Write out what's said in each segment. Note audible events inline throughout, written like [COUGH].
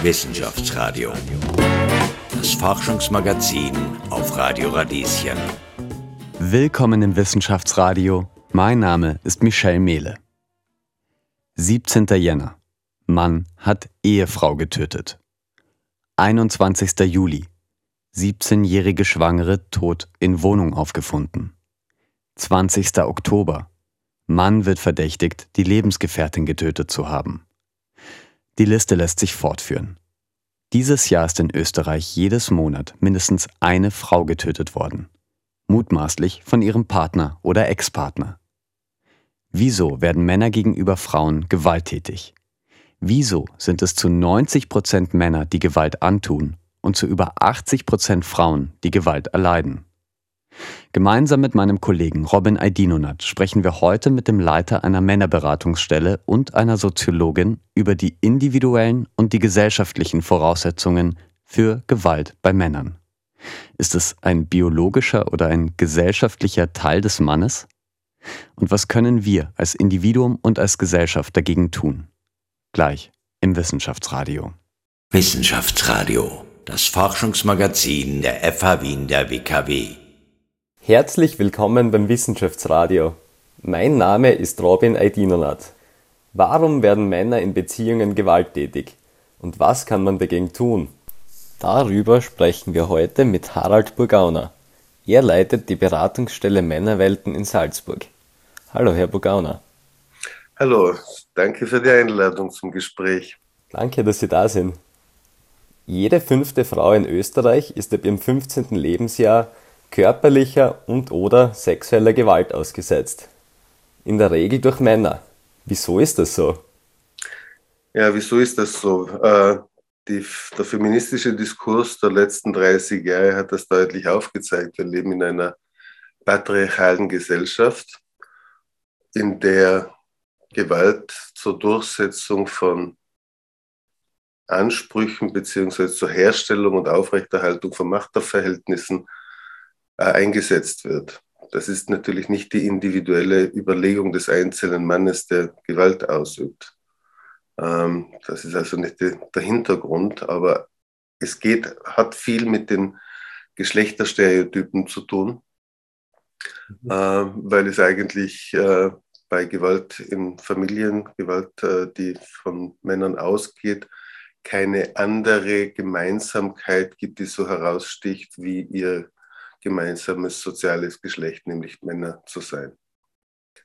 Wissenschaftsradio. Das Forschungsmagazin auf Radio Radieschen. Willkommen im Wissenschaftsradio. Mein Name ist Michel Mehle. 17. Jänner. Mann hat Ehefrau getötet. 21. Juli. 17-jährige Schwangere tot in Wohnung aufgefunden. 20. Oktober. Mann wird verdächtigt, die Lebensgefährtin getötet zu haben. Die Liste lässt sich fortführen. Dieses Jahr ist in Österreich jedes Monat mindestens eine Frau getötet worden. Mutmaßlich von ihrem Partner oder Ex-Partner. Wieso werden Männer gegenüber Frauen gewalttätig? Wieso sind es zu 90 Prozent Männer, die Gewalt antun und zu über 80 Prozent Frauen, die Gewalt erleiden? Gemeinsam mit meinem Kollegen Robin Aidinonat sprechen wir heute mit dem Leiter einer Männerberatungsstelle und einer Soziologin über die individuellen und die gesellschaftlichen Voraussetzungen für Gewalt bei Männern. Ist es ein biologischer oder ein gesellschaftlicher Teil des Mannes? Und was können wir als Individuum und als Gesellschaft dagegen tun? Gleich im Wissenschaftsradio. Wissenschaftsradio, das Forschungsmagazin der FH Wien der WKW. Herzlich willkommen beim Wissenschaftsradio. Mein Name ist Robin Aidinonat. Warum werden Männer in Beziehungen gewalttätig? Und was kann man dagegen tun? Darüber sprechen wir heute mit Harald Burgauner. Er leitet die Beratungsstelle Männerwelten in Salzburg. Hallo, Herr Burgauner. Hallo, danke für die Einladung zum Gespräch. Danke, dass Sie da sind. Jede fünfte Frau in Österreich ist ab ihrem 15. Lebensjahr körperlicher und/oder sexueller Gewalt ausgesetzt. In der Regel durch Männer. Wieso ist das so? Ja, wieso ist das so? Äh, die, der feministische Diskurs der letzten 30 Jahre hat das deutlich aufgezeigt. Wir leben in einer patriarchalen Gesellschaft, in der Gewalt zur Durchsetzung von Ansprüchen beziehungsweise zur Herstellung und Aufrechterhaltung von Machtverhältnissen eingesetzt wird. Das ist natürlich nicht die individuelle Überlegung des einzelnen Mannes, der Gewalt ausübt. Ähm, das ist also nicht der Hintergrund, aber es geht, hat viel mit den Geschlechterstereotypen zu tun, mhm. Äh, weil es eigentlich äh, bei Gewalt in Familien, Gewalt, die von Männern ausgeht, keine andere Gemeinsamkeit gibt, die so heraussticht wie ihr gemeinsames soziales Geschlecht, nämlich Männer zu sein.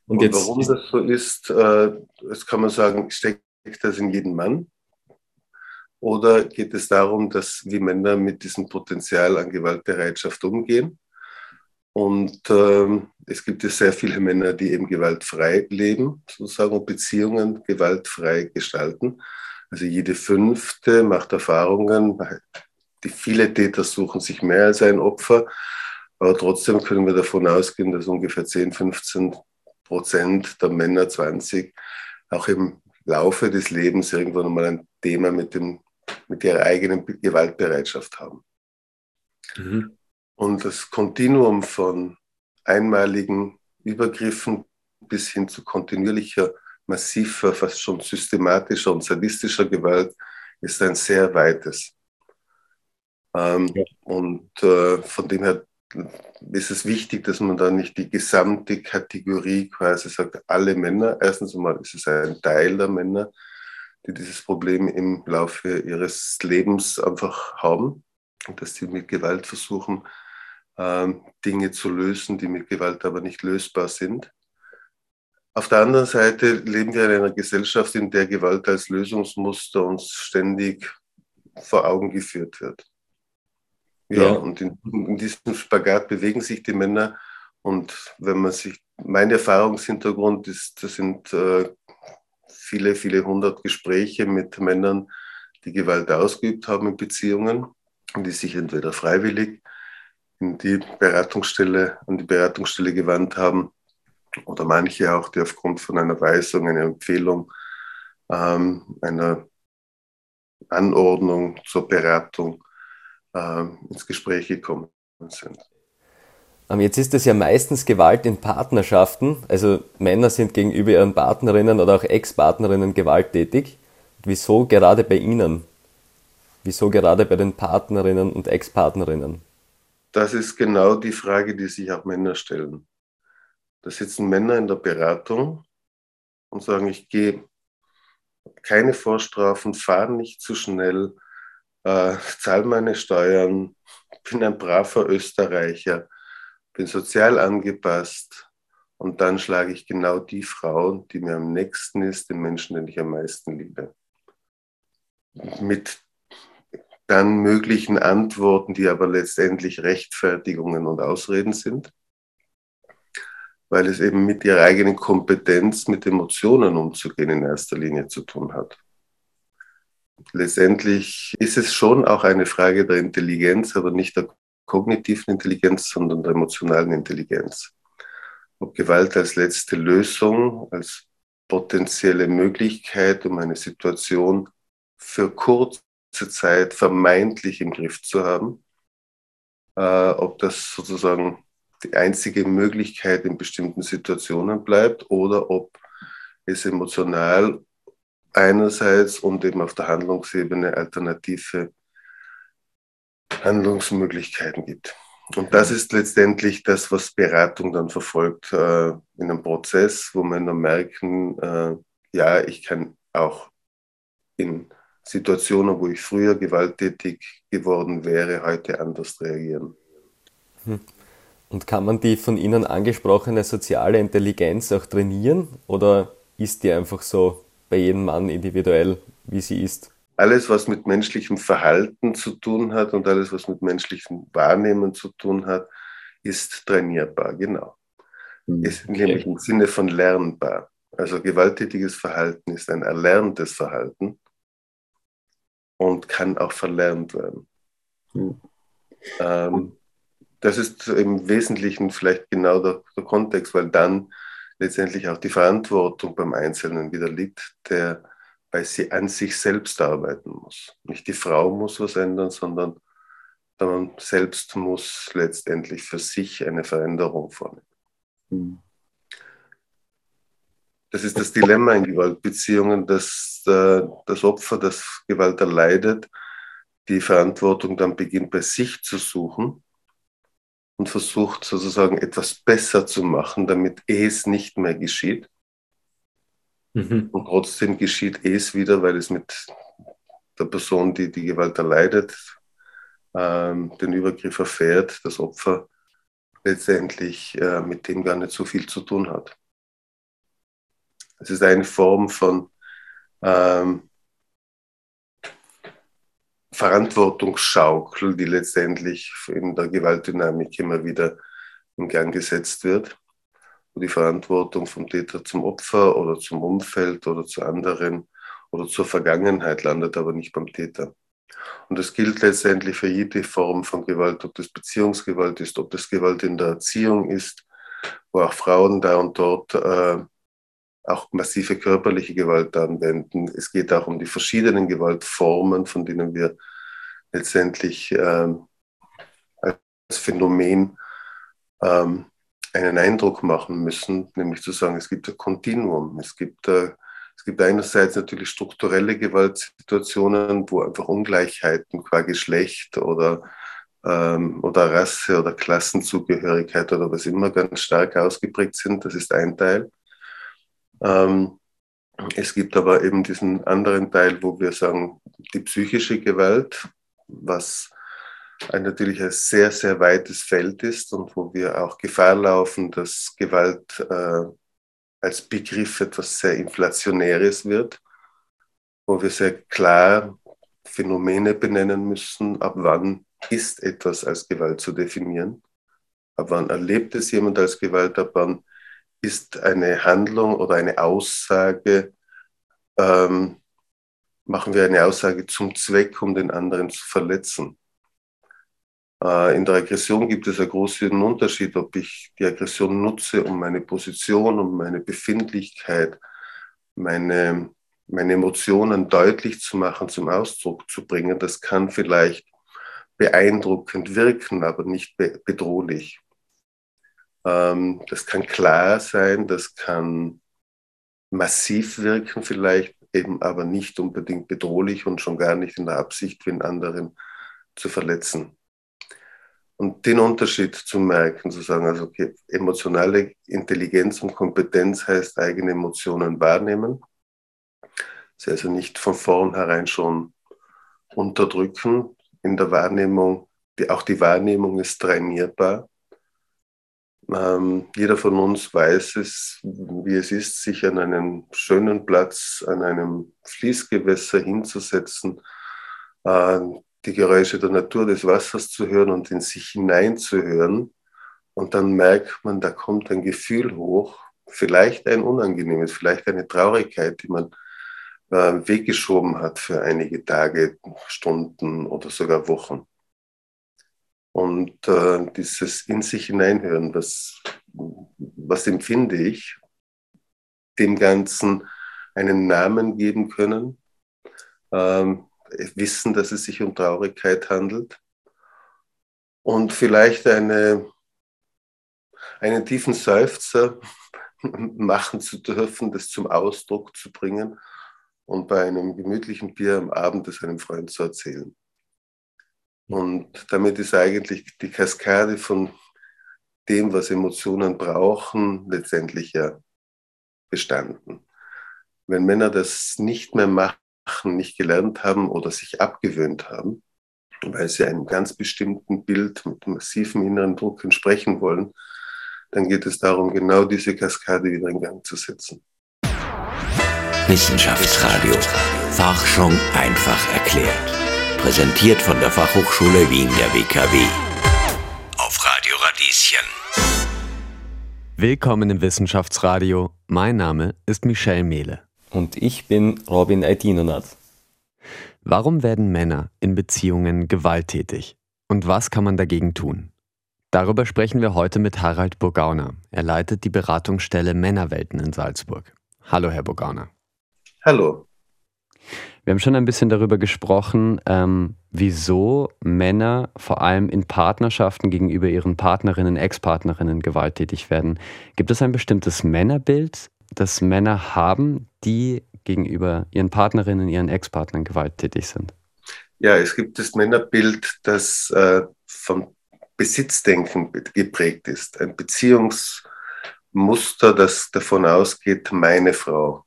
Und, Und warum das so ist, äh, das kann man sagen, steckt das in jedem Mann? Oder geht es darum, dass wie Männer mit diesem Potenzial an Gewaltbereitschaft umgehen? Und äh, es gibt ja sehr viele Männer, die eben gewaltfrei leben, sozusagen, und Beziehungen gewaltfrei gestalten. Also jede fünfte macht Erfahrungen. Die viele Täter suchen sich mehr als ein Opfer. Aber trotzdem können wir davon ausgehen, dass ungefähr 10, 15 Prozent der Männer 20 auch im Laufe des Lebens irgendwann mal ein Thema mit, dem, mit ihrer eigenen Gewaltbereitschaft haben. Mhm. Und das Kontinuum von einmaligen Übergriffen bis hin zu kontinuierlicher, massiver, fast schon systematischer und sadistischer Gewalt ist ein sehr weites. Ähm, ja. Und äh, von dem her ist es wichtig, dass man da nicht die gesamte Kategorie quasi sagt, alle Männer. Erstens einmal ist es ein Teil der Männer, die dieses Problem im Laufe ihres Lebens einfach haben dass sie mit Gewalt versuchen, ähm, Dinge zu lösen, die mit Gewalt aber nicht lösbar sind. Auf der anderen Seite leben wir in einer Gesellschaft, in der Gewalt als Lösungsmuster uns ständig vor Augen geführt wird. Ja, ja. und in, in, diesem Spagat bewegen sich die Männer. Und wenn man sich, mein Erfahrungshintergrund ist, das sind äh, viele, viele hundert Gespräche mit Männern, die Gewalt ausgeübt haben in Beziehungen die sich entweder freiwillig in die Beratungsstelle, an die Beratungsstelle gewandt haben oder manche auch, die aufgrund von einer Weisung, einer Empfehlung, ähm, einer Anordnung zur Beratung ins Gespräch gekommen sind. Ähm, jetzt ist es ja meistens Gewalt in Partnerschaften, also Männer sind gegenüber ihren Partnerinnen oder auch Ex-Partnerinnen gewalttätig. Wieso gerade bei Ihnen? Wieso gerade bei den Partnerinnen und Ex-Partnerinnen? Das ist genau die Frage, die sich auch Männer stellen. Da sitzen Männer in der Beratung und sagen, ich gehe keine Vorstrafen, fahre nicht zu schnell, äh, zahle meine Steuern, bin ein braver Österreicher, bin sozial angepasst und dann schlage ich genau die Frau, die mir am nächsten ist, den Menschen, den ich am meisten liebe. Mit dann möglichen Antworten, die aber letztendlich Rechtfertigungen und Ausreden sind, weil es eben mit ihrer eigenen Kompetenz, mit Emotionen umzugehen in erster Linie zu tun hat. Letztendlich ist es schon auch eine Frage der Intelligenz, aber nicht der kognitiven Intelligenz, sondern der emotionalen Intelligenz. Ob Gewalt als letzte Lösung, als potenzielle Möglichkeit, um eine Situation für kurze Zeit vermeintlich im Griff zu haben, äh, ob das sozusagen die einzige Möglichkeit in bestimmten Situationen bleibt oder ob es emotional einerseits und eben auf der Handlungsebene alternative Handlungsmöglichkeiten gibt. Und das ist letztendlich das, was Beratung dann verfolgt äh, in einem Prozess, wo man dann merken, äh, ja, ich kann auch in Situationen, wo ich früher gewalttätig geworden wäre, heute anders reagieren. Hm. Und kann man die von Ihnen angesprochene soziale Intelligenz auch trainieren oder ist die einfach so bei jedem Mann individuell, wie sie ist? Alles, was mit menschlichem Verhalten zu tun hat und alles, was mit menschlichem Wahrnehmen zu tun hat, ist trainierbar, genau. Hm, ist okay. nämlich im Sinne von lernbar. Also gewalttätiges Verhalten ist ein erlerntes Verhalten und kann auch verlernt werden. Mhm. Ähm, das ist im Wesentlichen vielleicht genau der, der, Kontext, weil dann letztendlich auch die Verantwortung beim Einzelnen wieder liegt, der bei sie an sich selbst arbeiten muss. Nicht die Frau muss was ändern, sondern man selbst muss letztendlich für sich eine Veränderung vornehmen. Mhm. Das ist das Dilemma in Gewaltbeziehungen, dass äh, das Opfer, das Gewalt erleidet, die Verantwortung dann beginnt bei sich zu suchen und versucht sozusagen etwas besser zu machen, damit es nicht mehr geschieht. Mhm. Und trotzdem geschieht es wieder, weil es mit der Person, die die Gewalt erleidet, ähm, den Übergriff erfährt, das Opfer letztendlich äh, mit dem gar nicht so viel zu tun hat. Es ist eine Form von ähm, Verantwortungsschaukel, die letztendlich in der Gewaltdynamik immer wieder in Gang gesetzt wird, wo die Verantwortung vom Täter zum Opfer oder zum Umfeld oder zu anderen oder zur Vergangenheit landet, aber nicht beim Täter. Und das gilt letztendlich für jede Form von Gewalt, ob das Beziehungsgewalt ist, ob das Gewalt in der Erziehung ist, wo auch Frauen da und dort äh, auch massive körperliche Gewalt anwenden. Es geht auch um die verschiedenen Gewaltformen, von denen wir letztendlich ähm, als Phänomen ähm, einen Eindruck machen müssen, nämlich zu sagen, es gibt ein Kontinuum. Es gibt, äh, es gibt einerseits natürlich strukturelle Gewaltsituationen, wo einfach Ungleichheiten qua Geschlecht oder, ähm, oder Rasse oder Klassenzugehörigkeit oder was immer ganz stark ausgeprägt sind. Das ist ein Teil. Ähm, es gibt aber eben diesen anderen Teil, wo wir sagen, die psychische Gewalt, was ein natürlich ein sehr, sehr weites Feld ist und wo wir auch Gefahr laufen, dass Gewalt äh, als Begriff etwas sehr Inflationäres wird, wo wir sehr klar Phänomene benennen müssen, ab wann ist etwas als Gewalt zu definieren, ab wann erlebt es jemand als Gewalt, ab wann ist eine Handlung oder eine Aussage, ähm, machen wir eine Aussage zum Zweck, um den anderen zu verletzen. Äh, in der Aggression gibt es einen großen Unterschied, ob ich die Aggression nutze, um meine Position, um meine Befindlichkeit, meine, meine Emotionen deutlich zu machen, zum Ausdruck zu bringen. Das kann vielleicht beeindruckend wirken, aber nicht bedrohlich. Ähm, das kann klar sein, das kann massiv wirken vielleicht, eben aber nicht unbedingt bedrohlich und schon gar nicht in der Absicht, den anderen zu verletzen. Und den Unterschied zu merken, zu sagen, also okay, emotionale Intelligenz und Kompetenz heißt eigene Emotionen wahrnehmen. Sie also nicht von vornherein schon unterdrücken in der Wahrnehmung. Die, auch die Wahrnehmung ist trainierbar. Ähm, jeder von uns weiß es, wie es ist, sich an einen schönen Platz, an einem Fließgewässer hinzusetzen, äh, die Geräusche der Natur des Wassers zu hören und in sich hineinzuhören. Und dann merkt man, da kommt ein Gefühl hoch, vielleicht ein unangenehmes, vielleicht eine Traurigkeit, die man äh, weggeschoben hat für einige Tage, Stunden oder sogar Wochen. Und äh, dieses in sich hineinhören, was, was empfinde ich, dem Ganzen einen Namen geben können, ähm, wissen, dass es sich um Traurigkeit handelt und vielleicht eine, einen tiefen Seufzer [LAUGHS] machen zu dürfen, das zum Ausdruck zu bringen und bei einem gemütlichen Bier am Abend es einem Freund zu erzählen. Und damit ist eigentlich die Kaskade von dem, was Emotionen brauchen, letztendlich ja bestanden. Wenn Männer das nicht mehr machen, nicht gelernt haben oder sich abgewöhnt haben, weil sie einem ganz bestimmten Bild mit massivem inneren Druck entsprechen wollen, dann geht es darum, genau diese Kaskade wieder in Gang zu setzen. Wissenschaftsradio. Forschung einfach erklärt. Präsentiert von der Fachhochschule Wien der WKW. Auf Radio Radieschen. Willkommen im Wissenschaftsradio. Mein Name ist Michel Mehle. Und ich bin Robin Aidinonath. Warum werden Männer in Beziehungen gewalttätig? Und was kann man dagegen tun? Darüber sprechen wir heute mit Harald Burgauner. Er leitet die Beratungsstelle Männerwelten in Salzburg. Hallo, Herr Burgauner. Hallo. Wir haben schon ein bisschen darüber gesprochen, ähm, wieso Männer vor allem in Partnerschaften gegenüber ihren Partnerinnen, Ex-Partnerinnen gewalttätig werden. Gibt es ein bestimmtes Männerbild, das Männer haben, die gegenüber ihren Partnerinnen, ihren Ex-Partnern gewalttätig sind? Ja, es gibt das Männerbild, das äh, vom Besitzdenken geprägt ist. Ein Beziehungsmuster, das davon ausgeht, meine Frau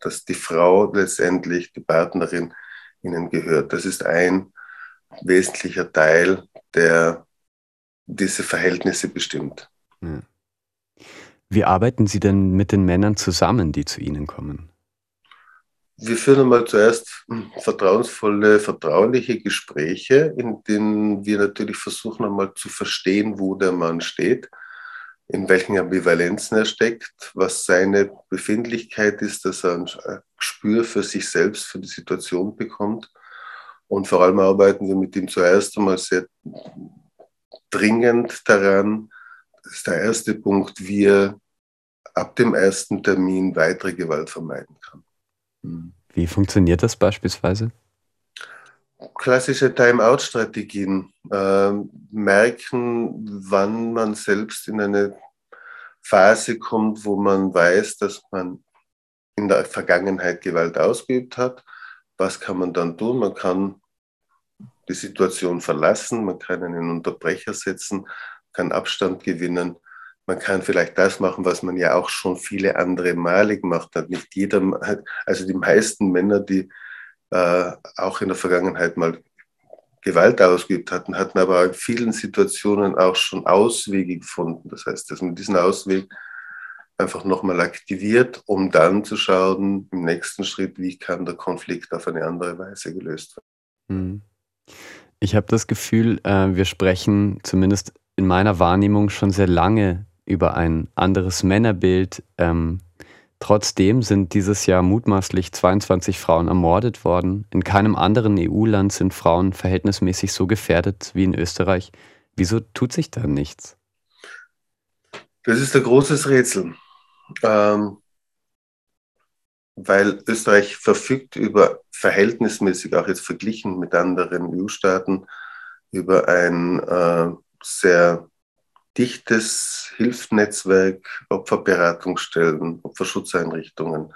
dass die Frau letztendlich, die Partnerin, ihnen gehört. Das ist ein wesentlicher Teil, der diese Verhältnisse bestimmt. Wie arbeiten Sie denn mit den Männern zusammen, die zu Ihnen kommen? Wir führen einmal zuerst vertrauensvolle, vertrauliche Gespräche, in denen wir natürlich versuchen einmal zu verstehen, wo der Mann steht in welchen Ambivalenzen er steckt, was seine Befindlichkeit ist, dass er ein Gespür für sich selbst, für die Situation bekommt. Und vor allem arbeiten wir mit ihm zuerst einmal sehr dringend daran, das ist der erste Punkt, wie er ab dem ersten Termin weitere Gewalt vermeiden kann. Hm. Wie funktioniert das beispielsweise? klassische Time-out-Strategien äh, merken, wann man selbst in eine Phase kommt, wo man weiß, dass man in der Vergangenheit Gewalt ausgeübt hat. Was kann man dann tun? Man kann die Situation verlassen, man kann einen Unterbrecher setzen, kann Abstand gewinnen. Man kann vielleicht das machen, was man ja auch schon viele andere Male gemacht hat. Nicht jeder, also die meisten Männer, die äh, auch in der Vergangenheit mal Gewalt ausgeübt hatten, hatten aber in vielen Situationen auch schon Auswege gefunden. Das heißt, dass man diesen Ausweg einfach nochmal aktiviert, um dann zu schauen, im nächsten Schritt, wie kann der Konflikt auf eine andere Weise gelöst werden. Hm. Ich habe das Gefühl, äh, wir sprechen zumindest in meiner Wahrnehmung schon sehr lange über ein anderes Männerbild, ähm, Trotzdem sind dieses Jahr mutmaßlich 22 Frauen ermordet worden. In keinem anderen EU-Land sind Frauen verhältnismäßig so gefährdet wie in Österreich. Wieso tut sich da nichts? Das ist ein großes Rätsel. Ähm, weil Österreich verfügt über verhältnismäßig, auch jetzt verglichen mit anderen EU-Staaten, über ein äh, sehr dichtes Hilfsnetzwerk, Opferberatungsstellen, Opferschutzeinrichtungen,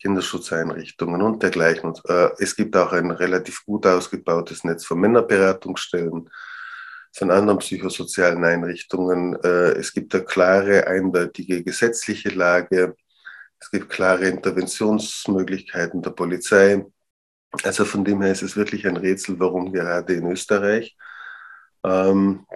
Kinderschutzeinrichtungen und dergleichen. Äh, es gibt auch ein relativ gut ausgebautes Netz von Männerberatungsstellen, von anderen psychosozialen Einrichtungen. Äh, es gibt eine klare, eindeutige gesetzliche Lage. Es gibt klare Interventionsmöglichkeiten der Polizei. Also von dem her ist es wirklich ein Rätsel, warum gerade in Österreich ähm,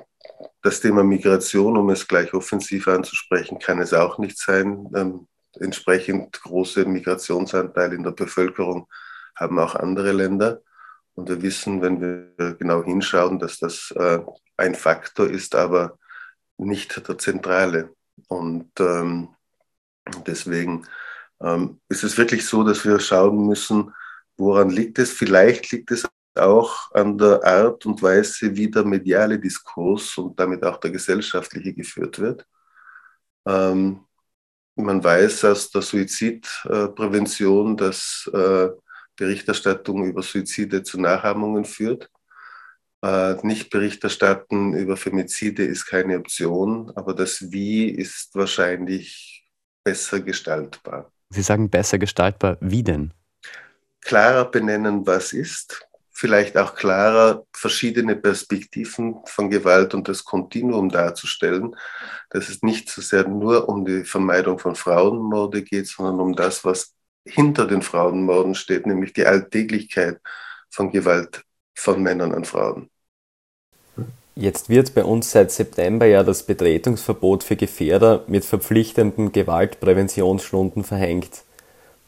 das Thema Migration, um es gleich offensiv anzusprechen, kann es auch nicht sein. Ähm, entsprechend große Migrationsanteile in der Bevölkerung haben auch andere Länder. Und wir wissen, wenn wir genau hinschauen, dass das äh, ein Faktor ist, aber nicht der zentrale. Und ähm, deswegen ähm, ist es wirklich so, dass wir schauen müssen, woran liegt es? Vielleicht liegt es auch an der Art und Weise, wie der mediale Diskurs und damit auch der gesellschaftliche geführt wird. Ähm, man weiß aus der Suizidprävention, dass äh, Berichterstattung über Suizide zu Nachahmungen führt. Äh, nicht Berichterstatten über Femizide ist keine Option, aber das Wie ist wahrscheinlich besser gestaltbar. Sie sagen besser gestaltbar. Wie denn? Klarer benennen, was ist. Vielleicht auch klarer verschiedene Perspektiven von Gewalt und das Kontinuum darzustellen, dass es nicht so sehr nur um die Vermeidung von Frauenmorde geht, sondern um das, was hinter den Frauenmorden steht, nämlich die Alltäglichkeit von Gewalt von Männern an Frauen. Jetzt wird bei uns seit September ja das Betretungsverbot für Gefährder mit verpflichtenden Gewaltpräventionsstunden verhängt.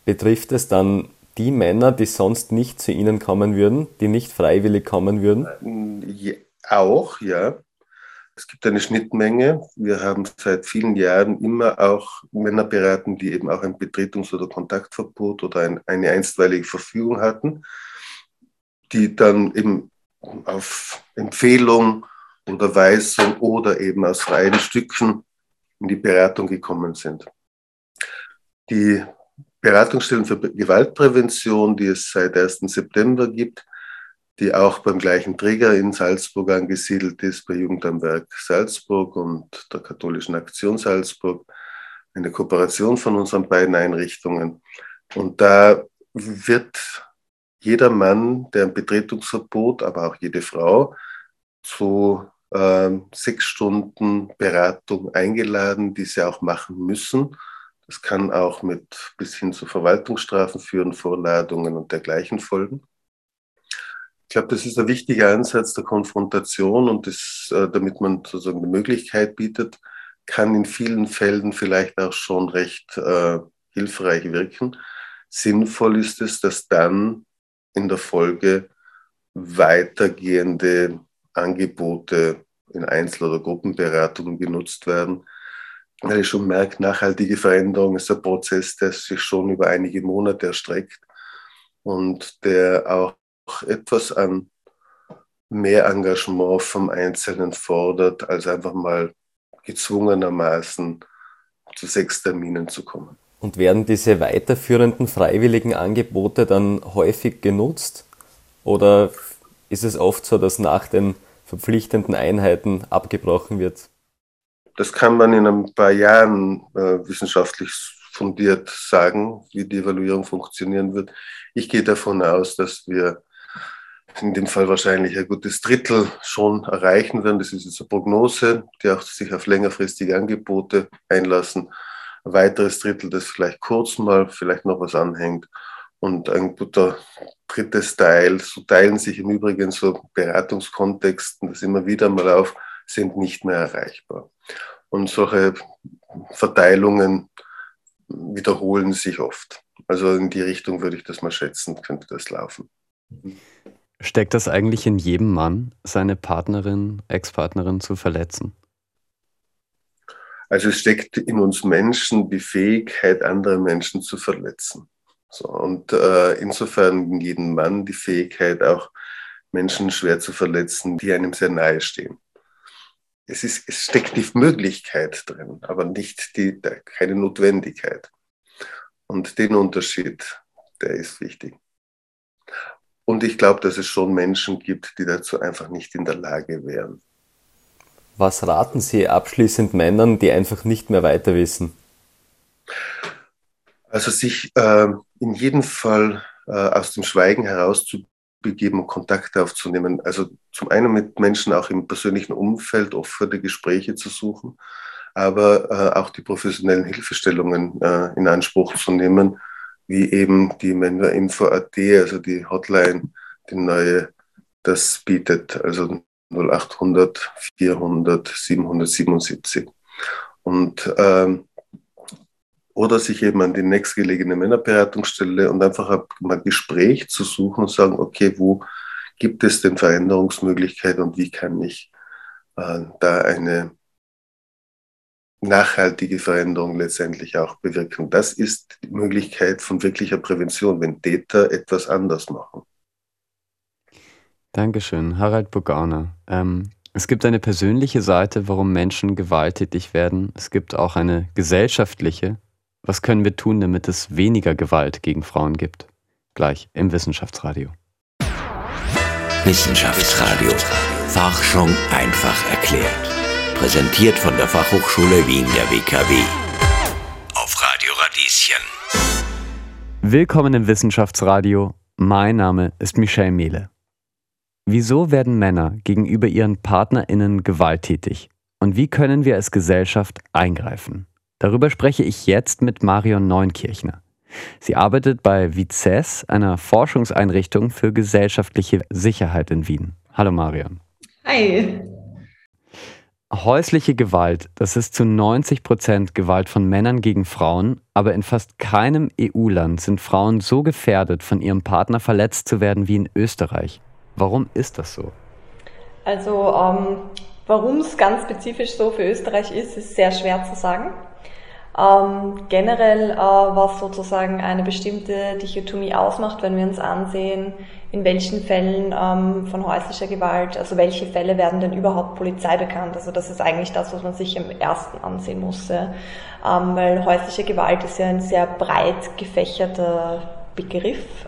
Betrifft es dann die Männer, die sonst nicht zu Ihnen kommen würden, die nicht freiwillig kommen würden? Ja, auch, ja. Es gibt eine Schnittmenge. Wir haben seit vielen Jahren immer auch Männer beraten, die eben auch ein Betretungs- oder Kontaktverbot oder ein, eine einstweilige Verfügung hatten, die dann eben auf Empfehlung oder Weisung oder eben aus freien Stücken in die Beratung gekommen sind. Die Beratungsstellen für Gewaltprävention, die es seit 1. September gibt, die auch beim gleichen Träger in Salzburg angesiedelt ist, bei Jugend am Werk Salzburg und der Katholischen Aktion Salzburg, eine Kooperation von unseren beiden Einrichtungen. Und da wird jeder Mann, der ein Betretungsverbot, aber auch jede Frau zu äh, sechs Stunden Beratung eingeladen, die sie auch machen müssen. Das kann auch mit bis hin zu Verwaltungsstrafen führen, Vorladungen und dergleichen folgen. Ich glaube, das ist ein wichtiger Ansatz der Konfrontation und das, äh, damit man sozusagen eine Möglichkeit bietet, kann in vielen Fällen vielleicht auch schon recht äh, hilfreich wirken. Sinnvoll ist es, dass dann in der Folge weitergehende Angebote in Einzel- oder Gruppenberatungen genutzt werden, weil ich schon merke, nachhaltige Veränderung ist ein Prozess, der sich schon über einige Monate erstreckt und der auch etwas an mehr Engagement vom Einzelnen fordert, als einfach mal gezwungenermaßen zu sechs Terminen zu kommen. Und werden diese weiterführenden freiwilligen Angebote dann häufig genutzt? Oder ist es oft so, dass nach den verpflichtenden Einheiten abgebrochen wird? Das kann man in ein paar Jahren äh, wissenschaftlich fundiert sagen, wie die Evaluierung funktionieren wird. Ich gehe davon aus, dass wir in dem Fall wahrscheinlich ein gutes Drittel schon erreichen werden. Das ist jetzt eine Prognose, die auch sich auf längerfristige Angebote einlassen. Ein weiteres Drittel, das vielleicht kurz mal vielleicht noch was anhängt. Und ein guter drittes Teil, so teilen sich im Übrigen so Beratungskontexten das immer wieder mal auf, sind nicht mehr erreichbar. Und solche Verteilungen wiederholen sich oft. Also in die Richtung würde ich das mal schätzen, könnte das laufen. Steckt das eigentlich in jedem Mann, seine Partnerin, Ex-Partnerin zu verletzen? Also es steckt in uns Menschen die Fähigkeit, andere Menschen zu verletzen. So, und äh, insofern in jedem Mann die Fähigkeit, auch Menschen schwer zu verletzen, die einem sehr nahe stehen. Es, ist, es steckt die Möglichkeit drin, aber nicht die, keine Notwendigkeit. Und den Unterschied, der ist wichtig. Und ich glaube, dass es schon Menschen gibt, die dazu einfach nicht in der Lage wären. Was raten Sie abschließend Männern, die einfach nicht mehr weiter wissen? Also sich äh, in jedem Fall äh, aus dem Schweigen herauszubegeben und Kontakte aufzunehmen. Also zum einen mit Menschen auch im persönlichen Umfeld offene Gespräche zu suchen, aber äh, auch die professionellen Hilfestellungen äh, in Anspruch zu nehmen, wie eben die Männerinfo.at, also die Hotline, die neue, das bietet, also 0800 400 777. Und ähm, oder sich eben an die nächstgelegene Männerberatungsstelle und einfach mal Gespräch zu suchen und sagen, okay, wo gibt es denn Veränderungsmöglichkeiten und wie kann ich äh, da eine nachhaltige Veränderung letztendlich auch bewirken. Das ist die Möglichkeit von wirklicher Prävention, wenn Täter etwas anders machen. Dankeschön, Harald Bogana. Ähm, es gibt eine persönliche Seite, warum Menschen gewalttätig werden. Es gibt auch eine gesellschaftliche. Was können wir tun, damit es weniger Gewalt gegen Frauen gibt? Gleich im Wissenschaftsradio. Wissenschaftsradio. Forschung einfach erklärt. Präsentiert von der Fachhochschule Wien der WKW. Auf Radio Radieschen. Willkommen im Wissenschaftsradio. Mein Name ist Michelle Mehle. Wieso werden Männer gegenüber ihren PartnerInnen gewalttätig? Und wie können wir als Gesellschaft eingreifen? Darüber spreche ich jetzt mit Marion Neunkirchner. Sie arbeitet bei VICES, einer Forschungseinrichtung für gesellschaftliche Sicherheit in Wien. Hallo Marion. Hi. Häusliche Gewalt, das ist zu 90 Prozent Gewalt von Männern gegen Frauen, aber in fast keinem EU-Land sind Frauen so gefährdet, von ihrem Partner verletzt zu werden wie in Österreich. Warum ist das so? Also, ähm, warum es ganz spezifisch so für Österreich ist, ist sehr schwer zu sagen. Ähm, generell, äh, was sozusagen eine bestimmte Dichotomie ausmacht, wenn wir uns ansehen, in welchen Fällen ähm, von häuslicher Gewalt, also welche Fälle werden denn überhaupt Polizei bekannt? Also das ist eigentlich das, was man sich im ersten ansehen muss, ähm, weil häusliche Gewalt ist ja ein sehr breit gefächerter Begriff.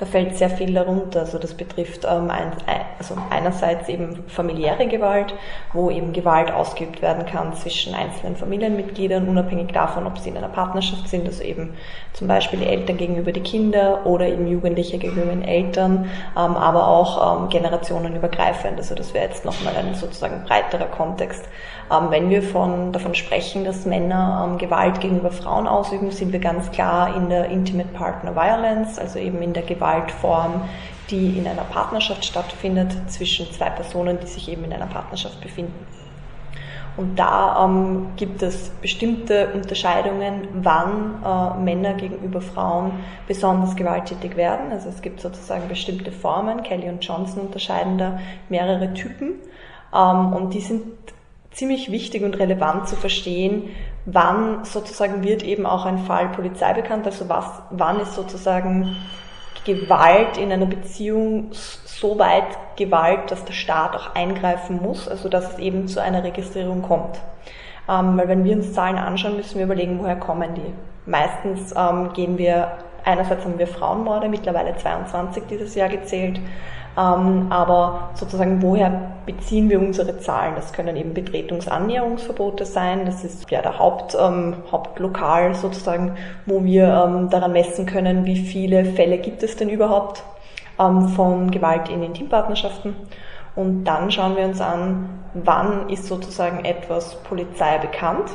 Da fällt sehr viel darunter. Also das betrifft ähm, ein, also einerseits eben familiäre Gewalt, wo eben Gewalt ausgeübt werden kann zwischen einzelnen Familienmitgliedern, unabhängig davon, ob sie in einer Partnerschaft sind, also eben zum Beispiel die Eltern gegenüber die Kinder oder eben Jugendliche gegenüber den Eltern, ähm, aber auch ähm, generationenübergreifend. Also das wäre jetzt nochmal ein sozusagen breiterer Kontext. Ähm, wenn wir von, davon sprechen, dass Männer ähm, Gewalt gegenüber Frauen ausüben, sind wir ganz klar in der Intimate Partner Violence, also eben in der Gewaltform, die in einer Partnerschaft stattfindet zwischen zwei Personen, die sich eben in einer Partnerschaft befinden. Und da ähm, gibt es bestimmte Unterscheidungen, wann äh, Männer gegenüber Frauen besonders gewalttätig werden. Also es gibt sozusagen bestimmte Formen. Kelly und Johnson unterscheiden da mehrere Typen. Ähm, und die sind ziemlich wichtig und relevant zu verstehen, wann sozusagen wird eben auch ein Fall Polizei bekannt, also was, wann ist sozusagen Gewalt in einer Beziehung so weit Gewalt, dass der Staat auch eingreifen muss, also dass es eben zu einer Registrierung kommt. Ähm, weil wenn wir uns Zahlen anschauen, müssen wir überlegen, woher kommen die. Meistens ähm, gehen wir, einerseits haben wir Frauenmorde, mittlerweile 22 dieses Jahr gezählt, aber sozusagen, woher beziehen wir unsere Zahlen? Das können eben Betretungsannäherungsverbote sein. Das ist ja der Haupt, ähm, Hauptlokal sozusagen, wo wir ähm, daran messen können, wie viele Fälle gibt es denn überhaupt ähm, von Gewalt in Intimpartnerschaften. Und dann schauen wir uns an, wann ist sozusagen etwas Polizei bekannt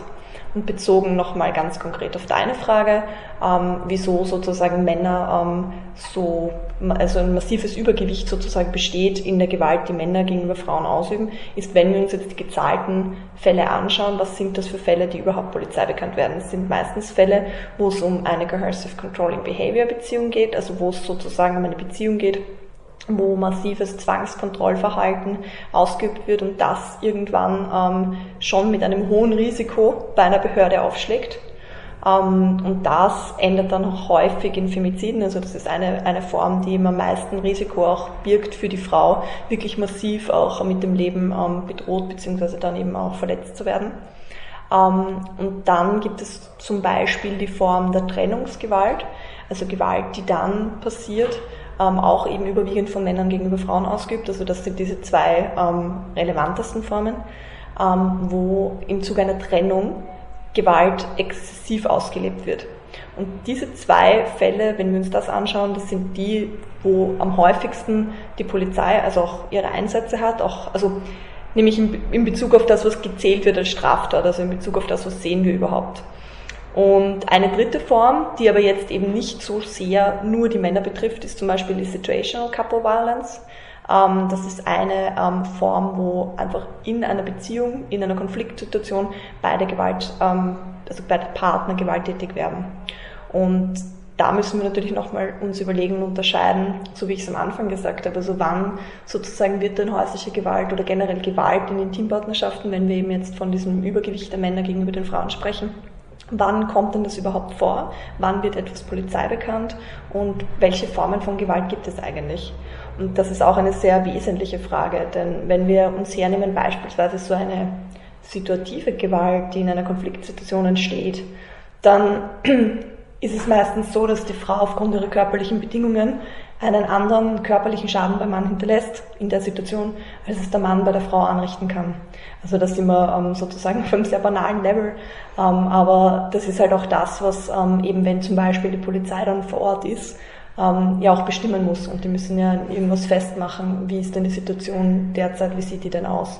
und bezogen nochmal ganz konkret auf deine Frage, ähm, wieso sozusagen Männer ähm, so, also ein massives Übergewicht sozusagen besteht in der Gewalt, die Männer gegenüber Frauen ausüben, ist, wenn wir uns jetzt die gezahlten Fälle anschauen, was sind das für Fälle, die überhaupt Polizei bekannt werden. Es sind meistens Fälle, wo es um eine Coercive Controlling Behavior Beziehung geht, also wo es sozusagen um eine Beziehung geht, wo massives Zwangskontrollverhalten ausgeübt wird und das irgendwann ähm, schon mit einem hohen Risiko bei einer Behörde aufschlägt. Ähm, und das endet dann auch häufig in Femiziden. Also das ist eine, eine Form, die am meisten Risiko auch birgt für die Frau, wirklich massiv auch mit dem Leben ähm, bedroht bzw. dann eben auch verletzt zu werden. Ähm, und dann gibt es zum Beispiel die Form der Trennungsgewalt, also Gewalt, die dann passiert, ähm, auch eben überwiegend von Männern gegenüber Frauen ausgeübt. Also das sind diese zwei ähm, relevantesten Formen, ähm, wo im Zuge einer Trennung Gewalt exzessiv ausgelebt wird. Und diese zwei Fälle, wenn wir uns das anschauen, das sind die, wo am häufigsten die Polizei also auch ihre Einsätze hat, auch, also nämlich in, in Bezug auf das, was gezählt wird als Straftat, also in Bezug auf das, was sehen wir überhaupt. Und eine dritte Form, die aber jetzt eben nicht so sehr nur die Männer betrifft, ist zum Beispiel die Situational Couple Violence. Ähm, das ist eine ähm, Form, wo einfach in einer Beziehung, in einer Konfliktsituation beide Gewalt, ähm, also beide Partner gewalttätig werden. Und da müssen wir natürlich nochmal uns überlegen und unterscheiden, so wie ich es am Anfang gesagt habe, also wann sozusagen wird denn häusliche Gewalt oder generell Gewalt in Intimpartnerschaften, wenn wir eben jetzt von diesem Übergewicht der Männer gegenüber den Frauen sprechen, Wann kommt denn das überhaupt vor? Wann wird etwas Polizei bekannt? Und welche Formen von Gewalt gibt es eigentlich? Und das ist auch eine sehr wesentliche Frage, denn wenn wir uns hernehmen, beispielsweise so eine situative Gewalt, die in einer Konfliktsituation entsteht, dann [CLEARS THROAT] ist es meistens so, dass die Frau aufgrund ihrer körperlichen Bedingungen einen anderen körperlichen Schaden beim Mann hinterlässt in der Situation, als es der Mann bei der Frau anrichten kann. Also das sind wir ähm, sozusagen [LAUGHS] auf einem sehr banalen Level, ähm, aber das ist halt auch das, was ähm, eben, wenn zum Beispiel die Polizei dann vor Ort ist, ähm, ja auch bestimmen muss. Und die müssen ja irgendwas festmachen, wie ist denn die Situation derzeit, wie sieht die denn aus.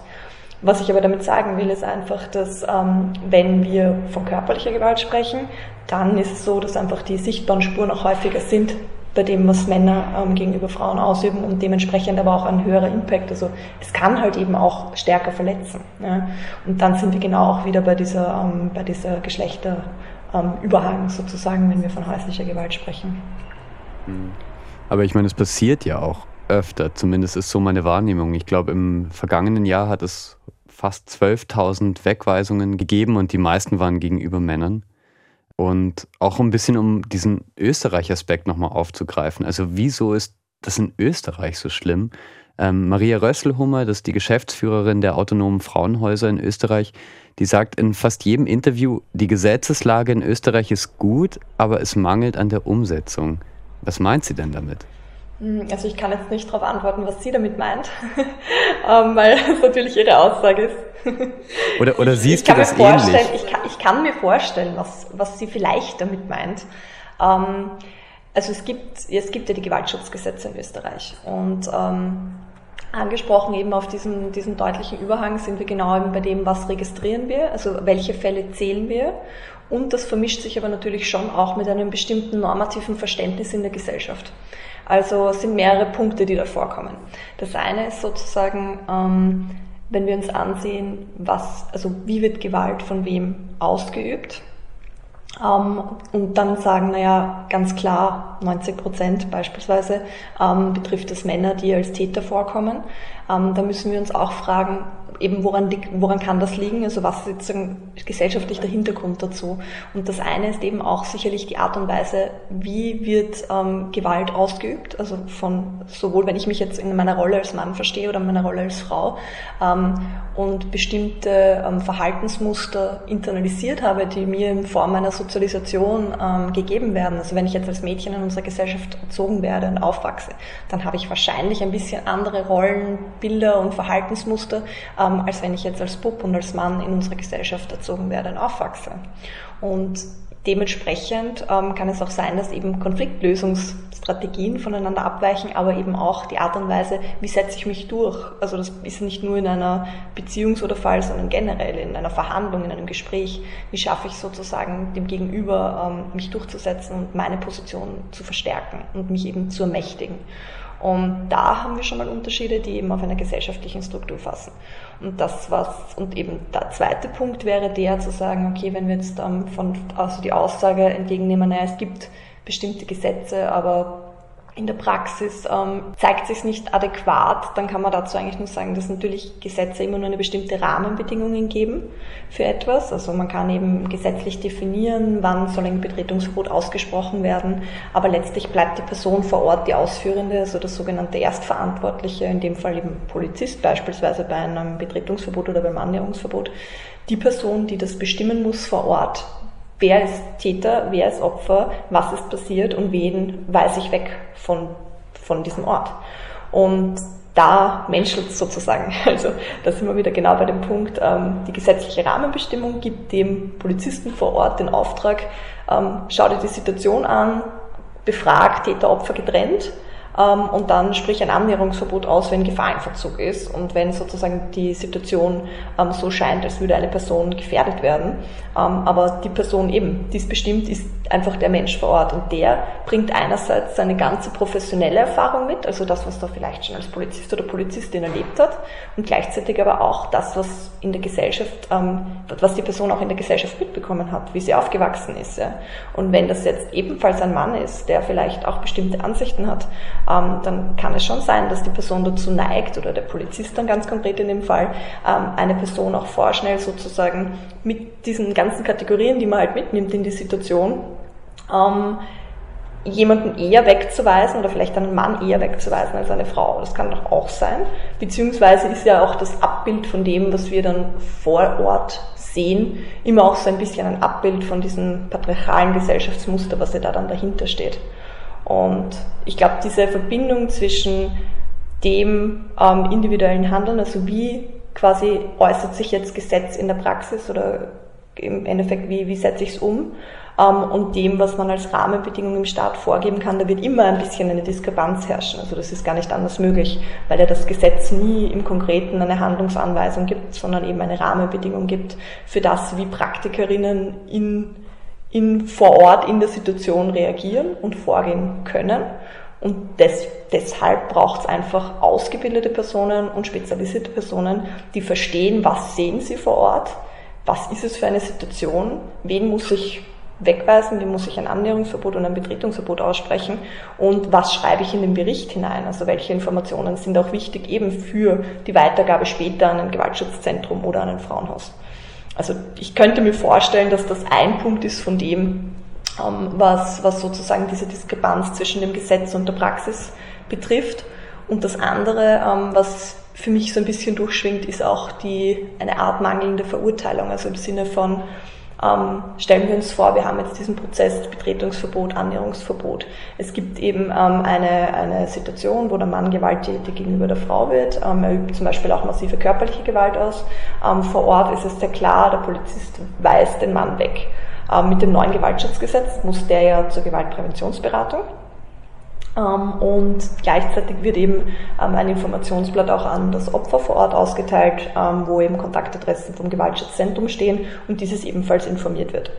Was ich aber damit sagen will, ist einfach, dass ähm, wenn wir von körperlicher Gewalt sprechen, dann ist es so, dass einfach die sichtbaren Spuren auch häufiger sind bei dem, was Männer ähm, gegenüber Frauen ausüben und dementsprechend aber auch ein höherer Impact. Also es kann halt eben auch stärker verletzen. Ja? Und dann sind wir genau auch wieder bei dieser, ähm, bei dieser Geschlechterüberhang ähm, sozusagen, wenn wir von häuslicher Gewalt sprechen. Mhm. Aber ich meine, es passiert ja auch öfter, zumindest ist so meine Wahrnehmung. Ich glaube, im vergangenen Jahr hat es fast 12.000 Wegweisungen gegeben und die meisten waren gegenüber Männern. Und auch ein bisschen, um diesen Österreich-Aspekt nochmal aufzugreifen. Also wieso ist das in Österreich so schlimm? Ähm, Maria Rösselhummer, das ist die Geschäftsführerin der autonomen Frauenhäuser in Österreich, die sagt in fast jedem Interview, die Gesetzeslage in Österreich ist gut, aber es mangelt an der Umsetzung. Was meint sie denn damit? Hm, also ich kann jetzt nicht darauf antworten, was sie damit meint, [LAUGHS] ähm, weil es natürlich ihre Aussage ist. Oder, oder siehst du das ähnlich? Ich kann, ich kann mir vorstellen, was, was sie vielleicht damit meint. Ähm, also es gibt, es gibt ja die Gewaltschutzgesetze in Österreich und ähm, angesprochen eben auf diesen, diesen deutlichen Überhang sind wir genau eben bei dem, was registrieren wir, also welche Fälle zählen wir und das vermischt sich aber natürlich schon auch mit einem bestimmten normativen Verständnis in der Gesellschaft. Also es sind mehrere Punkte, die da vorkommen. Das eine ist sozusagen, ähm, wenn wir uns ansehen, was, also wie wird Gewalt von wem ausgeübt, ähm, und dann sagen, naja, ganz klar, 90 Prozent beispielsweise ähm, betrifft es Männer, die als Täter vorkommen. Ähm, da müssen wir uns auch fragen, eben woran, woran kann das liegen? Also was ist sozusagen gesellschaftlich der Hintergrund dazu? Und das eine ist eben auch sicherlich die Art und Weise, wie wird ähm, Gewalt ausgeübt? Also von sowohl, wenn ich mich jetzt in meiner Rolle als Mann verstehe oder in meiner Rolle als Frau ähm, und bestimmte ähm, Verhaltensmuster internalisiert habe, die mir in Form meiner Sozialisation ähm, gegeben werden. Also wenn ich jetzt als Mädchen in unserer Gesellschaft erzogen werde und aufwachse, dann habe ich wahrscheinlich ein bisschen andere Rollenbilder und Verhaltensmuster, ähm, als wenn ich jetzt als Bub und als Mann in unserer Gesellschaft erzogen werde und aufwachse. Und dementsprechend ähm, kann es auch sein, dass eben Konfliktlösungsstrategien voneinander abweichen, aber eben auch die Art und Weise, wie setze ich mich durch. Also das ist nicht nur in einer Beziehungs- oder Fall, sondern generell in einer Verhandlung, in einem Gespräch. Wie schaffe ich sozusagen dem Gegenüber, ähm, mich durchzusetzen und meine Position zu verstärken und mich eben zu ermächtigen. Und da haben wir schon mal Unterschiede, die eben auf einer gesellschaftlichen Struktur fassen. Und das was, und eben der zweite Punkt wäre der zu sagen, okay, wenn wir jetzt ähm, von, also die Aussage entgegennehmen, naja, es gibt bestimmte Gesetze, aber in der Praxis ähm, zeigt sich nicht adäquat, dann kann man dazu eigentlich nur sagen, dass natürlich Gesetze immer nur eine bestimmte Rahmenbedingungen geben für etwas. Also man kann eben gesetzlich definieren, wann soll ein Betretungsverbot ausgesprochen werden, aber letztlich bleibt die Person vor Ort die Ausführende, also das sogenannte Erstverantwortliche, in dem Fall eben Polizist beispielsweise bei einem Betretungsverbot oder beim Annäherungsverbot, die Person, die das bestimmen muss vor Ort, wer ist Täter, wer ist Opfer, was ist passiert und wen weise ich weg von, von diesem Ort. Und da menschelt sozusagen. [LAUGHS] Also da sind wir wieder genau bei dem Punkt, ähm, die gesetzliche Rahmenbestimmung gibt dem Polizisten vor Ort den Auftrag, ähm, schau dir die Situation an, befrag Täter, Opfer getrennt ähm, und dann sprich ein Annäherungsverbot aus, wenn Gefahr im Verzug ist und wenn sozusagen die Situation ähm, so scheint, als würde eine Person gefährdet werden. Ähm, aber die Person eben, die es bestimmt, ist einfach der Mensch vor Ort und der bringt einerseits seine ganze professionelle Erfahrung mit, also das, was er vielleicht schon als Polizist oder Polizistin erlebt hat und gleichzeitig aber auch das, was in der Gesellschaft, was die Person auch in der Gesellschaft mitbekommen hat, wie sie aufgewachsen ist. Und wenn das jetzt ebenfalls ein Mann ist, der vielleicht auch bestimmte Ansichten hat, ähm, dann kann es schon sein, dass die Person dazu neigt, oder der Polizist dann ganz konkret in dem Fall, ähm, eine Person auch vorschnell sozusagen mit diesen ganzen Kategorien, die man halt mitnimmt in die Situation, ähm, jemanden eher wegzuweisen oder vielleicht einen Mann eher wegzuweisen als eine Frau. Das kann doch auch sein. Beziehungsweise ist ja auch das Abbild von dem, was wir dann vor Ort sehen, immer auch so ein bisschen ein Abbild von diesem patriarchalen Gesellschaftsmuster, was ja da dann dahinter steht. Und ich glaube, diese Verbindung zwischen dem ähm, individuellen Handeln, also wie quasi äußert sich jetzt Gesetz in der Praxis oder im Endeffekt, wie, wie setze ich es um, ähm, und dem, was man als Rahmenbedingung im Staat vorgeben kann, da wird immer ein bisschen eine Diskrepanz herrschen. Also das ist gar nicht anders möglich, weil ja das Gesetz nie im Konkreten eine Handlungsanweisung gibt, sondern eben eine Rahmenbedingung gibt für das, wie Praktikerinnen in in, vor Ort in der Situation reagieren und vorgehen können. Und des, deshalb braucht es einfach ausgebildete Personen und spezialisierte Personen, die verstehen, was sehen sie vor Ort, was ist es für eine Situation, wen muss ich wegweisen, wie muss ich ein Annäherungsverbot und ein Betretungsverbot aussprechen und was schreibe ich in den Bericht hinein, also welche Informationen sind auch wichtig eben für die Weitergabe später an ein Gewaltschutzzentrum oder an ein Frauenhaus. Also ich könnte mir vorstellen, dass das ein Punkt ist von dem, ähm, was, was sozusagen diese Diskrepanz zwischen dem Gesetz und der Praxis betrifft. Und das andere, ähm, was für mich so ein bisschen durchschwingt, ist auch die, eine Art mangelnde Verurteilung, also im Sinne von, ähm, stellen wir uns vor, wir haben jetzt diesen Prozess Betretungsverbot, Annäherungsverbot. Es gibt eben ähm, eine, eine Situation, wo der Mann gewalttätig gegenüber der Frau wird. Ähm, er übt zum Beispiel auch massive körperliche Gewalt aus. Ähm, vor Ort ist es sehr klar, der Polizist weist den Mann weg. Ähm, mit dem neuen Gewaltschutzgesetz muss der ja zur Gewaltpräventionsberatung. Ähm, und gleichzeitig wird eben ähm, ein Informationsblatt auch an das Opfer vor Ort ausgeteilt, ähm, wo eben Kontaktadressen vom Gewaltschutzzentrum stehen und dieses ebenfalls informiert wird.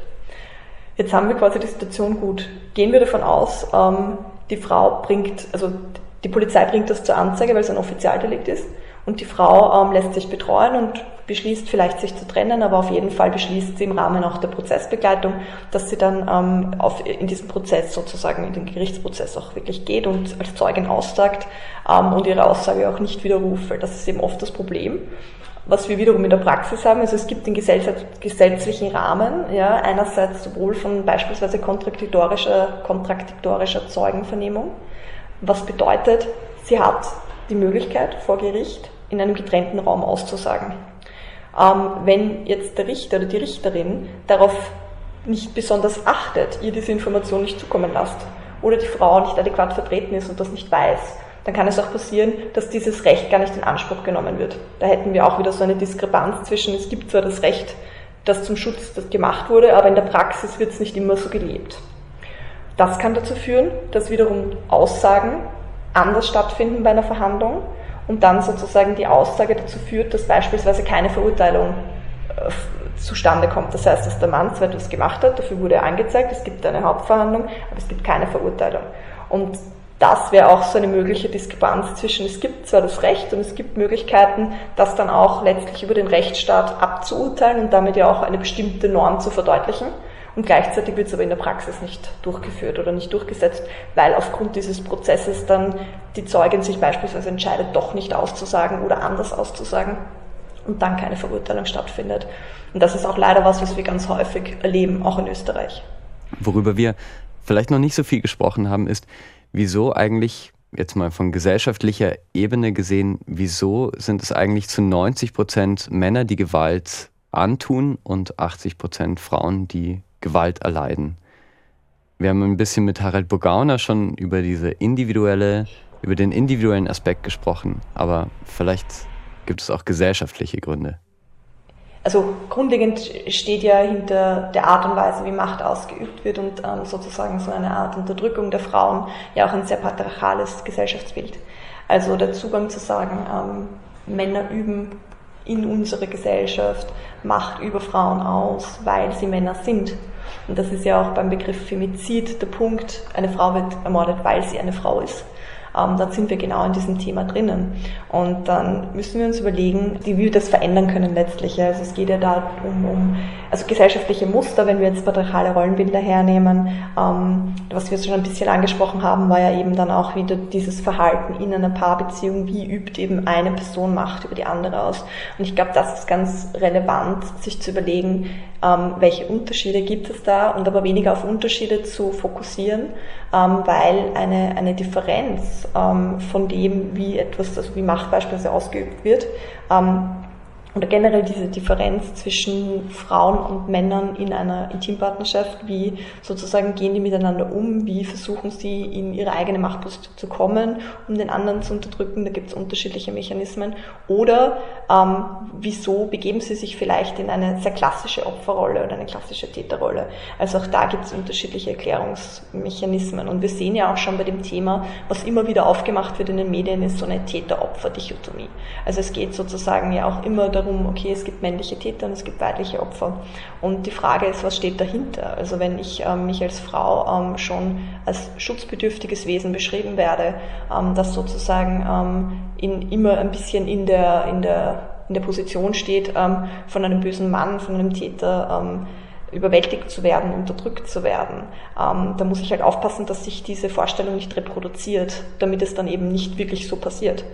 Jetzt haben wir quasi die Situation gut. Gehen wir davon aus, die Frau bringt, also die Polizei bringt das zur Anzeige, weil es ein Offizialdelikt ist und die Frau ähm, lässt sich betreuen und beschließt vielleicht sich zu trennen, aber auf jeden Fall beschließt sie im Rahmen auch der Prozessbegleitung, dass sie dann ähm, auf, in diesem Prozess sozusagen in den Gerichtsprozess auch wirklich geht und als Zeugin aussagt ähm, und ihre Aussage auch nicht widerruft, weil das ist eben oft das Problem. Was wir wiederum in der Praxis haben, also es gibt den gesetzlichen Rahmen, ja, einerseits sowohl von beispielsweise kontradiktorischer, kontradiktorischer Zeugenvernehmung, was bedeutet, sie hat die Möglichkeit vor Gericht in einem getrennten Raum auszusagen. Ähm, wenn jetzt der Richter oder die Richterin darauf nicht besonders achtet, ihr diese Information nicht zukommen lasst oder die Frau nicht adäquat vertreten ist und das nicht weiß, dann kann es auch passieren, dass dieses Recht gar nicht in Anspruch genommen wird. Da hätten wir auch wieder so eine Diskrepanz zwischen, es gibt zwar das Recht, das zum Schutz gemacht wurde, aber in der Praxis wird es nicht immer so gelebt. Das kann dazu führen, dass wiederum Aussagen anders stattfinden bei einer Verhandlung und dann sozusagen die Aussage dazu führt, dass beispielsweise keine Verurteilung äh, zustande kommt. Das heißt, dass der Mann zwar etwas gemacht hat, dafür wurde er angezeigt, es gibt eine Hauptverhandlung, aber es gibt keine Verurteilung. Und das wäre auch so eine mögliche Diskrepanz zwischen, es gibt zwar das Recht und es gibt Möglichkeiten, das dann auch letztlich über den Rechtsstaat abzuurteilen und damit ja auch eine bestimmte Norm zu verdeutlichen. Und gleichzeitig wird es aber in der Praxis nicht durchgeführt oder nicht durchgesetzt, weil aufgrund dieses Prozesses dann die Zeugin sich beispielsweise entscheidet, doch nicht auszusagen oder anders auszusagen und dann keine Verurteilung stattfindet. Und das ist auch leider was, was wir ganz häufig erleben, auch in Österreich. Worüber wir vielleicht noch nicht so viel gesprochen haben, ist, wieso eigentlich jetzt mal von gesellschaftlicher Ebene gesehen, wieso sind es eigentlich zu 90 Prozent Männer, die Gewalt antun und 80 Prozent Frauen, die Gewalt erleiden. Wir haben ein bisschen mit Harald Bogauner schon über diese individuelle über den individuellen Aspekt gesprochen, aber vielleicht gibt es auch gesellschaftliche Gründe. Also grundlegend steht ja hinter der Art und Weise, wie Macht ausgeübt wird und ähm, sozusagen so eine Art Unterdrückung der Frauen ja auch ein sehr patriarchales Gesellschaftsbild. Also der Zugang zu sagen, ähm, Männer üben in unserer Gesellschaft Macht über Frauen aus, weil sie Männer sind. Und das ist ja auch beim Begriff Femizid der Punkt, eine Frau wird ermordet, weil sie eine Frau ist ähm, dann sind wir genau in diesem Thema drinnen. Und dann müssen wir uns überlegen, wie wir das verändern können letztlich. Also es geht ja da um, um also gesellschaftliche Muster, wenn wir jetzt patriarchale Rollenbilder hernehmen. Ähm, was wir schon ein bisschen angesprochen haben, war ja eben dann auch wieder dieses Verhalten in einer Paarbeziehung, wie übt eben eine Person Macht über die andere aus. Und ich glaube, das ist ganz relevant, sich zu überlegen, ähm, welche Unterschiede gibt es da und aber weniger auf Unterschiede zu fokussieren, ähm, weil eine, eine Differenz ähm, von dem, wie etwas, also wie Macht beispielsweise ausgeübt wird, ähm, oder generell diese Differenz zwischen Frauen und Männern in einer Intimpartnerschaft, wie sozusagen gehen die miteinander um, wie versuchen sie in ihre eigene Machtposition zu kommen, um den anderen zu unterdrücken, da gibt es unterschiedliche Mechanismen, oder ähm, wieso begeben sie sich vielleicht in eine sehr klassische Opferrolle oder eine klassische Täterrolle. Also auch da gibt es unterschiedliche Erklärungsmechanismen und wir sehen ja auch schon bei dem Thema, was immer wieder aufgemacht wird in den Medien, ist so eine Täter-Opfer-Dichotomie. Also es geht sozusagen ja auch immer darum, darum, okay, es gibt männliche Täter und es gibt weibliche Opfer. Und die Frage ist, was steht dahinter? Also wenn ich ähm, mich als Frau ähm, schon als schutzbedürftiges Wesen beschrieben werde, ähm, das sozusagen ähm, in, immer ein bisschen in der, in der, in der Position steht, ähm, von einem bösen Mann, von einem Täter, ähm, überwältigt zu werden, unterdrückt zu werden. Ähm, da muss ich halt aufpassen, dass sich diese Vorstellung nicht reproduziert, damit es dann eben nicht wirklich so passiert.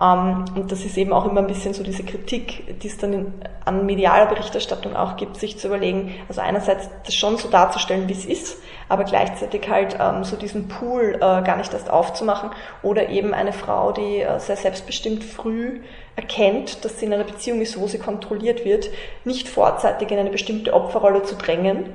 Ähm, und das ist eben auch immer ein bisschen so diese Kritik, die es dann in, an medialer Berichterstattung auch gibt, sich zu überlegen, also einerseits das schon so darzustellen, wie es ist, aber gleichzeitig halt ähm, so diesen Pool äh, gar nicht erst aufzumachen oder eben eine Frau, die äh, sehr selbstbestimmt früh erkennt, dass sie in einer Beziehung ist, wo sie kontrolliert wird, nicht vorzeitig in eine bestimmte Opferrolle zu drängen,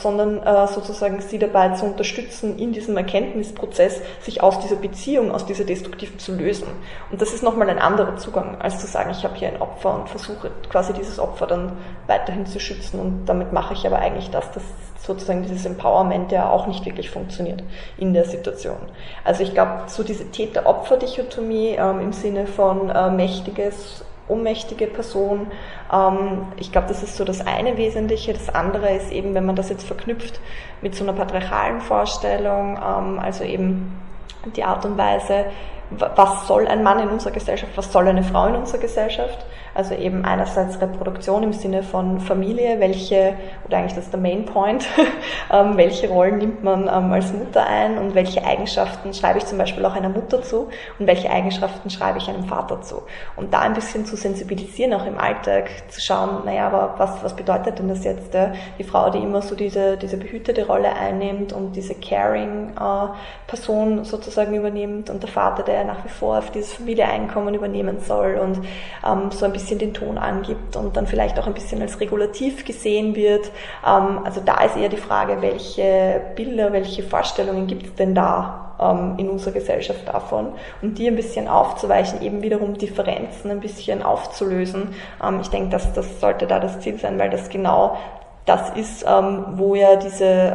sondern äh, sozusagen sie dabei zu unterstützen, in diesem Erkenntnisprozess sich aus dieser Beziehung, aus dieser destruktiven zu lösen. Und das ist nochmal ein anderer Zugang, als zu sagen, ich habe hier ein Opfer und versuche quasi dieses Opfer dann weiterhin zu schützen und damit mache ich aber eigentlich das, dass sozusagen dieses Empowerment ja auch nicht wirklich funktioniert in der Situation. Also ich glaube, so diese Täter-Opfer-Dichotomie ähm, im Sinne von äh, mächtiges ohnmächtige Person. Ähm, ich glaube, das ist so das eine Wesentliche. Das andere ist eben, wenn man das jetzt verknüpft mit so einer patriarchalen Vorstellung, ähm, also eben die Art und Weise, was soll ein Mann in unserer Gesellschaft, was soll eine Frau in unserer Gesellschaft. Also eben einerseits Reproduktion im Sinne von Familie, welche, oder eigentlich das ist der Main Point, [LAUGHS] ähm, welche Rollen nimmt man ähm, als Mutter ein und welche Eigenschaften schreibe ich zum Beispiel auch einer Mutter zu und welche Eigenschaften schreibe ich einem Vater zu. Und da ein bisschen zu sensibilisieren, auch im Alltag, zu schauen, naja, aber was, was bedeutet denn das jetzt? Äh, die Frau, die immer so diese, diese behütete Rolle einnimmt und diese Caring-Person äh, sozusagen übernimmt und der Vater, der nach wie vor auf dieses Familieeinkommen übernehmen soll und ähm, so ein bisschen bisschen den Ton angibt und dann vielleicht auch ein bisschen als regulativ gesehen wird. Ähm, also da ist eher die Frage, welche Bilder, welche Vorstellungen gibt es denn da ähm, in unserer Gesellschaft davon und die ein bisschen aufzuweichen, eben wiederum Differenzen ein bisschen aufzulösen. Ähm, ich denke, dass das sollte da das Ziel sein, weil das genau das ist, wo ja diese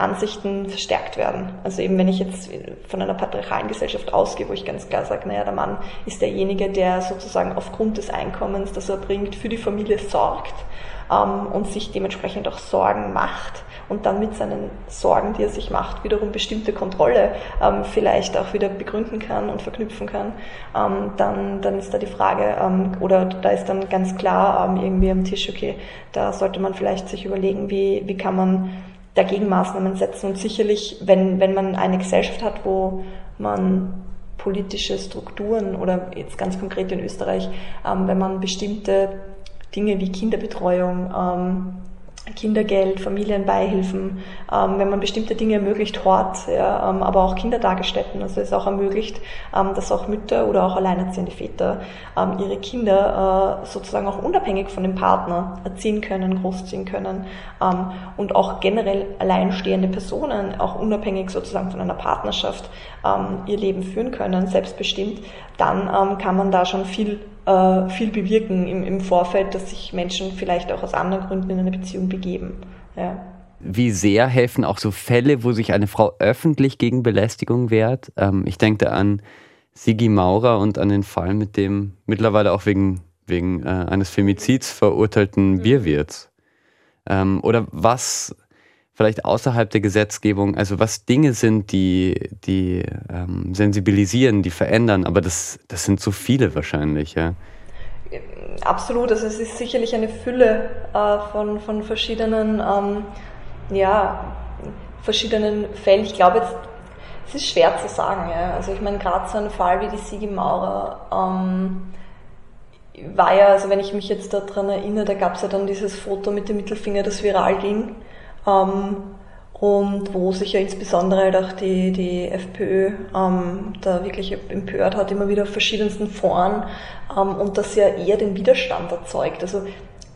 Ansichten verstärkt werden. Also eben wenn ich jetzt von einer patriarchalen Gesellschaft ausgehe, wo ich ganz klar sage, naja, der Mann ist derjenige, der sozusagen aufgrund des Einkommens, das er bringt, für die Familie sorgt ähm, und sich dementsprechend auch Sorgen macht und dann mit seinen Sorgen, die er sich macht, wiederum bestimmte Kontrolle ähm, vielleicht auch wieder begründen kann und verknüpfen kann, ähm, dann, dann ist da die Frage, ähm, oder da ist dann ganz klar ähm, irgendwie am Tisch, okay, da sollte man vielleicht sich überlegen, wie, wie kann man dagegen Maßnahmen setzen. Und sicherlich, wenn, wenn man eine Gesellschaft hat, wo man politische Strukturen oder jetzt ganz konkret in Österreich, ähm, wenn man bestimmte Dinge wie Kinderbetreuung ähm, Kindergeld, Familienbeihilfen, ähm, wenn man bestimmte Dinge ermöglicht, Hort, ja, ähm, aber auch Kindertagesstätten. Also es auch ermöglicht, ähm, dass auch Mütter oder auch alleinerziehende Väter ähm, ihre Kinder äh, sozusagen auch unabhängig von dem Partner erziehen können, großziehen können ähm, und auch generell alleinstehende Personen auch unabhängig sozusagen von einer Partnerschaft ähm, ihr Leben führen können, selbstbestimmt, dann kann man da schon viel äh, viel bewirken im, im Vorfeld, dass sich Menschen vielleicht auch aus anderen Gründen in eine Beziehung begeben. Ja. Wie sehr helfen auch so Fälle, wo sich eine Frau öffentlich gegen Belästigung wehrt? Ähm, ich denke an Sigi Maurer und an den Fall mit dem mittlerweile auch wegen, wegen äh, eines Femizids verurteilten mhm. Bierwirts. Ähm, oder was vielleicht außerhalb der Gesetzgebung, also was Dinge sind, die, die ähm, sensibilisieren, die verändern, aber das, das sind so viele wahrscheinlich, ja. Absolut, also es ist sicherlich eine Fülle äh, von, von verschiedenen, ähm, ja, verschiedenen Fällen. Ich glaube jetzt, es ist schwer zu sagen, ja. Also ich meine, gerade so ein Fall wie die Sigi Maurer, ähm, war ja, also wenn ich mich jetzt daran erinnere, da gab es ja dann dieses Foto mit dem Mittelfinger, das viral ging. Ähm, und wo sich ja insbesondere halt auch die, die FPÖ ähm, da wirklich empört hat, immer wieder auf verschiedensten Foren ähm, und das ja eher den Widerstand erzeugt. Also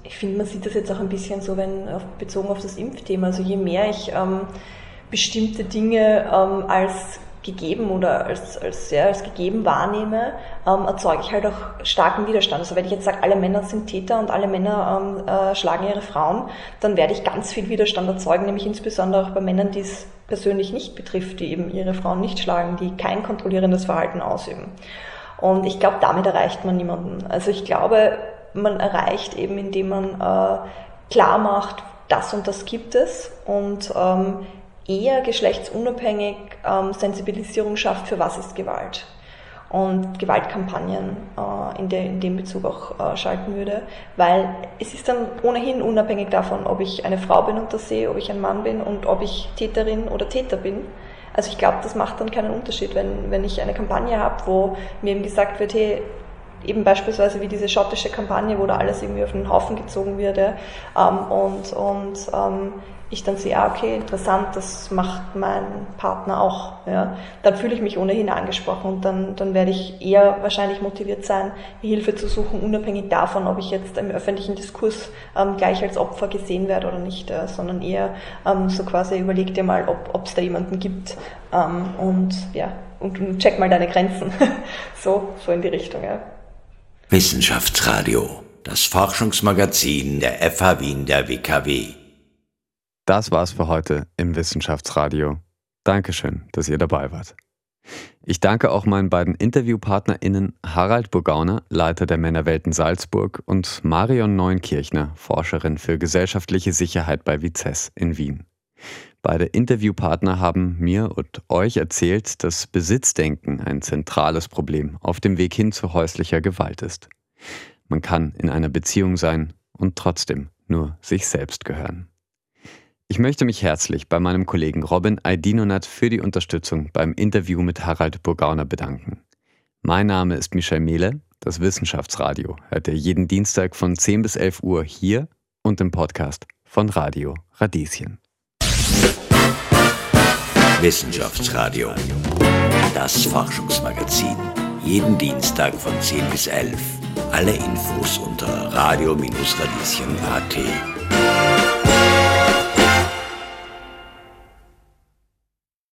ich finde, man sieht das jetzt auch ein bisschen so, wenn auf, bezogen auf das Impfthema. Also je mehr ich ähm, bestimmte Dinge ähm, als gegeben oder als, als, ja, als gegeben wahrnehme, ähm, erzeuge ich halt auch starken Widerstand. Also wenn ich jetzt sage, alle Männer sind Täter und alle Männer ähm, äh, schlagen ihre Frauen, dann werde ich ganz viel Widerstand erzeugen, nämlich insbesondere auch bei Männern, die es persönlich nicht betrifft, die eben ihre Frauen nicht schlagen, die kein kontrollierendes Verhalten ausüben. Und ich glaube, damit erreicht man niemanden. Also ich glaube, man erreicht eben, indem man äh, klar macht, das und das gibt es und ähm, eher geschlechtsunabhängig ähm, Sensibilisierung schafft, für was ist Gewalt. Und Gewaltkampagnen äh, in, der, in dem Bezug auch äh, schalten würde, weil es ist dann ohnehin unabhängig davon, ob ich eine Frau bin und das sehe, ob ich ein Mann bin und ob ich Täterin oder Täter bin. Also ich glaube, das macht dann keinen Unterschied, wenn, wenn ich eine Kampagne habe, wo mir eben gesagt wird, hey, eben beispielsweise wie diese schottische Kampagne, wo da alles irgendwie auf den Haufen gezogen wird ähm, und, und ähm, ich dann sehe, ah, okay, interessant, das macht mein Partner auch, ja, dann fühle ich mich ohnehin angesprochen und dann, dann werde ich eher wahrscheinlich motiviert sein, Hilfe zu suchen, unabhängig davon, ob ich jetzt im öffentlichen Diskurs ähm, gleich als Opfer gesehen werde oder nicht, ja, sondern eher ähm, so quasi überleg dir mal, ob es da jemanden gibt ähm, und ja, und, und check mal deine Grenzen. [LAUGHS] so, so in die Richtung, ja. Wissenschaftsradio, das Forschungsmagazin der FH Wien der WKW. Das war's für heute im Wissenschaftsradio. Dankeschön, dass ihr dabei wart. Ich danke auch meinen beiden InterviewpartnerInnen Harald Burgauner, Leiter der Männerwelten Salzburg, und Marion Neunkirchner, Forscherin für gesellschaftliche Sicherheit bei Vizes in Wien. Beide Interviewpartner haben mir und euch erzählt, dass Besitzdenken ein zentrales Problem auf dem Weg hin zu häuslicher Gewalt ist. Man kann in einer Beziehung sein und trotzdem nur sich selbst gehören. Ich möchte mich herzlich bei meinem Kollegen Robin Aidinonat für die Unterstützung beim Interview mit Harald Burgauner bedanken. Mein Name ist Michel Mehle. Das Wissenschaftsradio hört ihr jeden Dienstag von 10 bis 11 Uhr hier und im Podcast von Radio Radieschen. Wissenschaftsradio. Das Forschungsmagazin. Jeden Dienstag von 10 bis 11. Alle Infos unter radio-radieschen.at.